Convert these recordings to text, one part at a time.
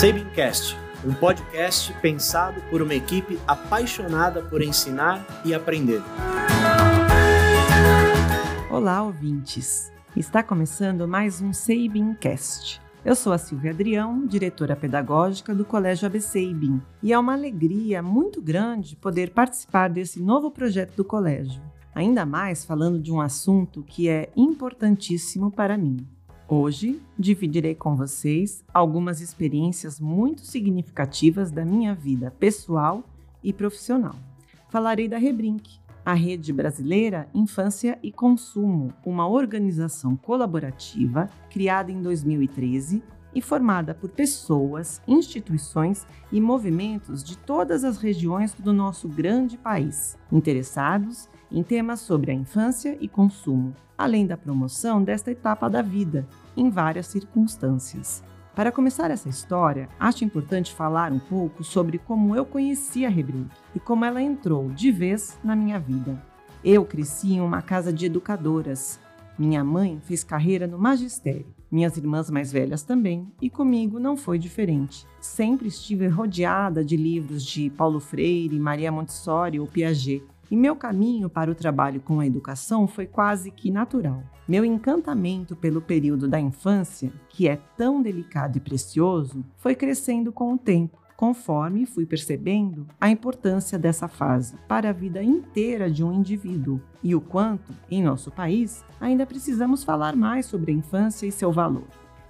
Sabincast, um podcast pensado por uma equipe apaixonada por ensinar e aprender. Olá, ouvintes! Está começando mais um Sabincast. Eu sou a Silvia Adrião, diretora pedagógica do Colégio ABC IBIM, e é uma alegria muito grande poder participar desse novo projeto do colégio, ainda mais falando de um assunto que é importantíssimo para mim, Hoje dividirei com vocês algumas experiências muito significativas da minha vida pessoal e profissional. Falarei da Rebrink, a Rede Brasileira Infância e Consumo, uma organização colaborativa criada em 2013 e formada por pessoas, instituições e movimentos de todas as regiões do nosso grande país, interessados em temas sobre a infância e consumo, além da promoção desta etapa da vida, em várias circunstâncias. Para começar essa história, acho importante falar um pouco sobre como eu conheci a Rebrink e como ela entrou de vez na minha vida. Eu cresci em uma casa de educadoras. Minha mãe fez carreira no magistério, minhas irmãs mais velhas também, e comigo não foi diferente. Sempre estive rodeada de livros de Paulo Freire, Maria Montessori ou Piaget, e meu caminho para o trabalho com a educação foi quase que natural. Meu encantamento pelo período da infância, que é tão delicado e precioso, foi crescendo com o tempo, conforme fui percebendo a importância dessa fase para a vida inteira de um indivíduo e o quanto, em nosso país, ainda precisamos falar mais sobre a infância e seu valor.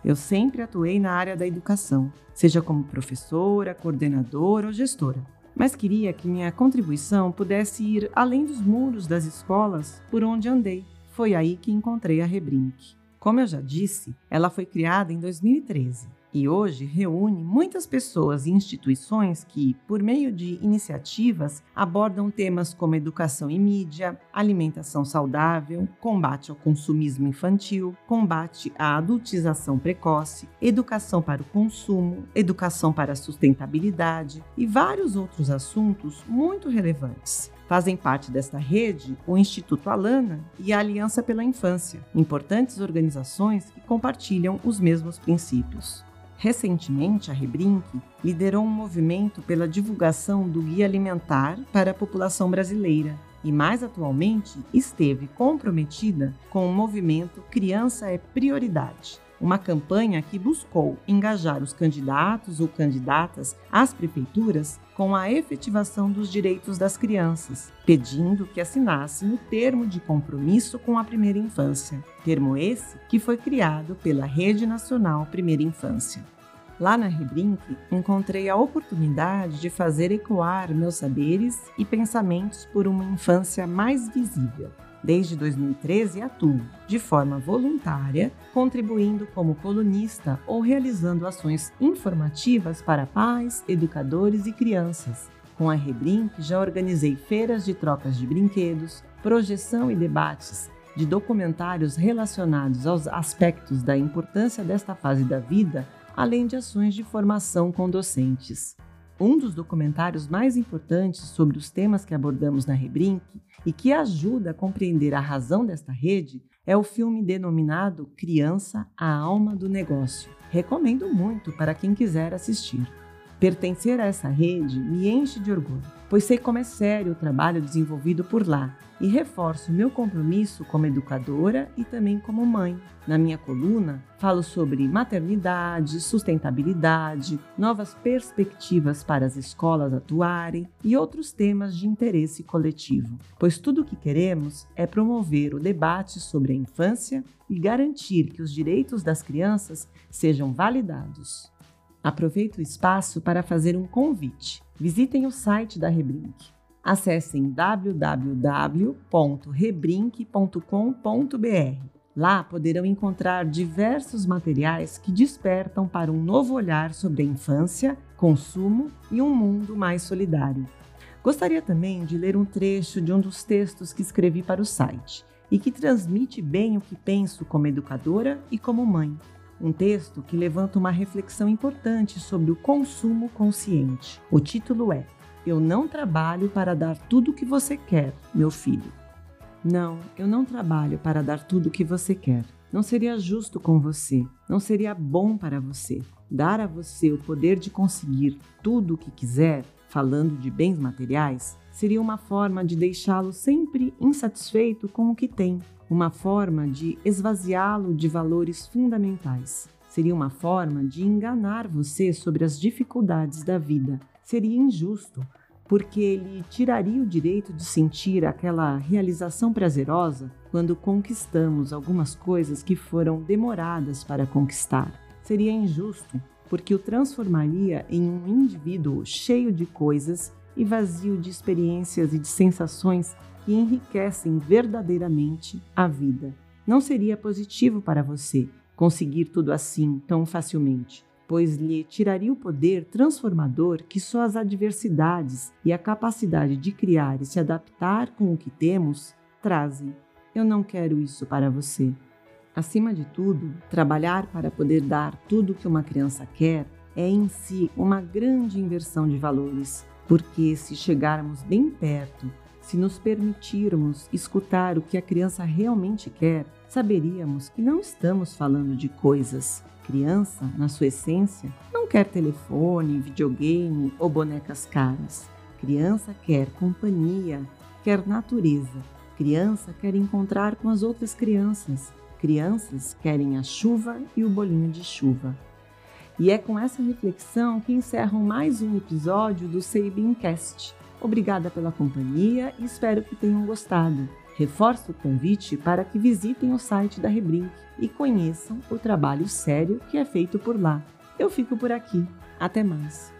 Eu sempre atuei na área da educação, seja como professora, coordenadora ou gestora mas queria que minha contribuição pudesse ir além dos muros das escolas por onde andei. Foi aí que encontrei a Rebrink. Como eu já disse, ela foi criada em 2013 e hoje reúne muitas pessoas e instituições que, por meio de iniciativas, abordam temas como educação e mídia, alimentação saudável, combate ao consumismo infantil, combate à adultização precoce, educação para o consumo, educação para a sustentabilidade e vários outros assuntos muito relevantes. Fazem parte desta rede o Instituto Alana e a Aliança pela Infância, importantes organizações que compartilham os mesmos princípios. Recentemente, a Rebrink liderou um movimento pela divulgação do Guia Alimentar para a população brasileira e, mais atualmente, esteve comprometida com o movimento Criança é Prioridade, uma campanha que buscou engajar os candidatos ou candidatas às prefeituras com a efetivação dos direitos das crianças, pedindo que assinassem o termo de compromisso com a primeira infância, termo esse que foi criado pela Rede Nacional Primeira Infância. Lá na Rebrink, encontrei a oportunidade de fazer ecoar meus saberes e pensamentos por uma infância mais visível. Desde 2013 atuo, de forma voluntária, contribuindo como colunista ou realizando ações informativas para pais, educadores e crianças. Com a Rebrink, já organizei feiras de trocas de brinquedos, projeção e debates de documentários relacionados aos aspectos da importância desta fase da vida, além de ações de formação com docentes. Um dos documentários mais importantes sobre os temas que abordamos na Rebrink e que ajuda a compreender a razão desta rede é o filme denominado Criança, a Alma do Negócio. Recomendo muito para quem quiser assistir. Pertencer a essa rede me enche de orgulho, pois sei como é sério o trabalho desenvolvido por lá e reforço meu compromisso como educadora e também como mãe. Na minha coluna, falo sobre maternidade, sustentabilidade, novas perspectivas para as escolas atuarem e outros temas de interesse coletivo, pois tudo o que queremos é promover o debate sobre a infância e garantir que os direitos das crianças sejam validados. Aproveito o espaço para fazer um convite. Visitem o site da Rebrink. Acessem www.rebrink.com.br. Lá poderão encontrar diversos materiais que despertam para um novo olhar sobre a infância, consumo e um mundo mais solidário. Gostaria também de ler um trecho de um dos textos que escrevi para o site e que transmite bem o que penso como educadora e como mãe. Um texto que levanta uma reflexão importante sobre o consumo consciente. O título é Eu não trabalho para dar tudo o que você quer, meu filho. Não, eu não trabalho para dar tudo o que você quer. não seria justo com você, não seria bom para você. Dar a você o poder de conseguir tudo o que quiser, falando de bens materiais, seria uma forma de deixá-lo sempre insatisfeito com o que tem, uma forma de esvaziá-lo de valores fundamentais. Seria uma forma de enganar você sobre as dificuldades da vida. Seria injusto, porque ele tiraria o direito de sentir aquela realização prazerosa quando conquistamos algumas coisas que foram demoradas para conquistar. Seria injusto, porque o transformaria em um indivíduo cheio de coisas e vazio de experiências e de sensações que enriquecem verdadeiramente a vida. Não seria positivo para você conseguir tudo assim tão facilmente, pois lhe tiraria o poder transformador que só as adversidades e a capacidade de criar e se adaptar com o que temos trazem. Eu não quero isso para você. Acima de tudo, trabalhar para poder dar tudo o que uma criança quer é em si uma grande inversão de valores, porque se chegarmos bem perto, se nos permitirmos escutar o que a criança realmente quer, saberíamos que não estamos falando de coisas. Criança, na sua essência, não quer telefone, videogame ou bonecas caras. Criança quer companhia, quer natureza. Criança quer encontrar com as outras crianças. Crianças querem a chuva e o bolinho de chuva. E é com essa reflexão que encerro mais um episódio do Sabincast. Obrigada pela companhia e espero que tenham gostado. Reforço o convite para que visitem o site da Rebrink e conheçam o trabalho sério que é feito por lá. Eu fico por aqui. Até mais.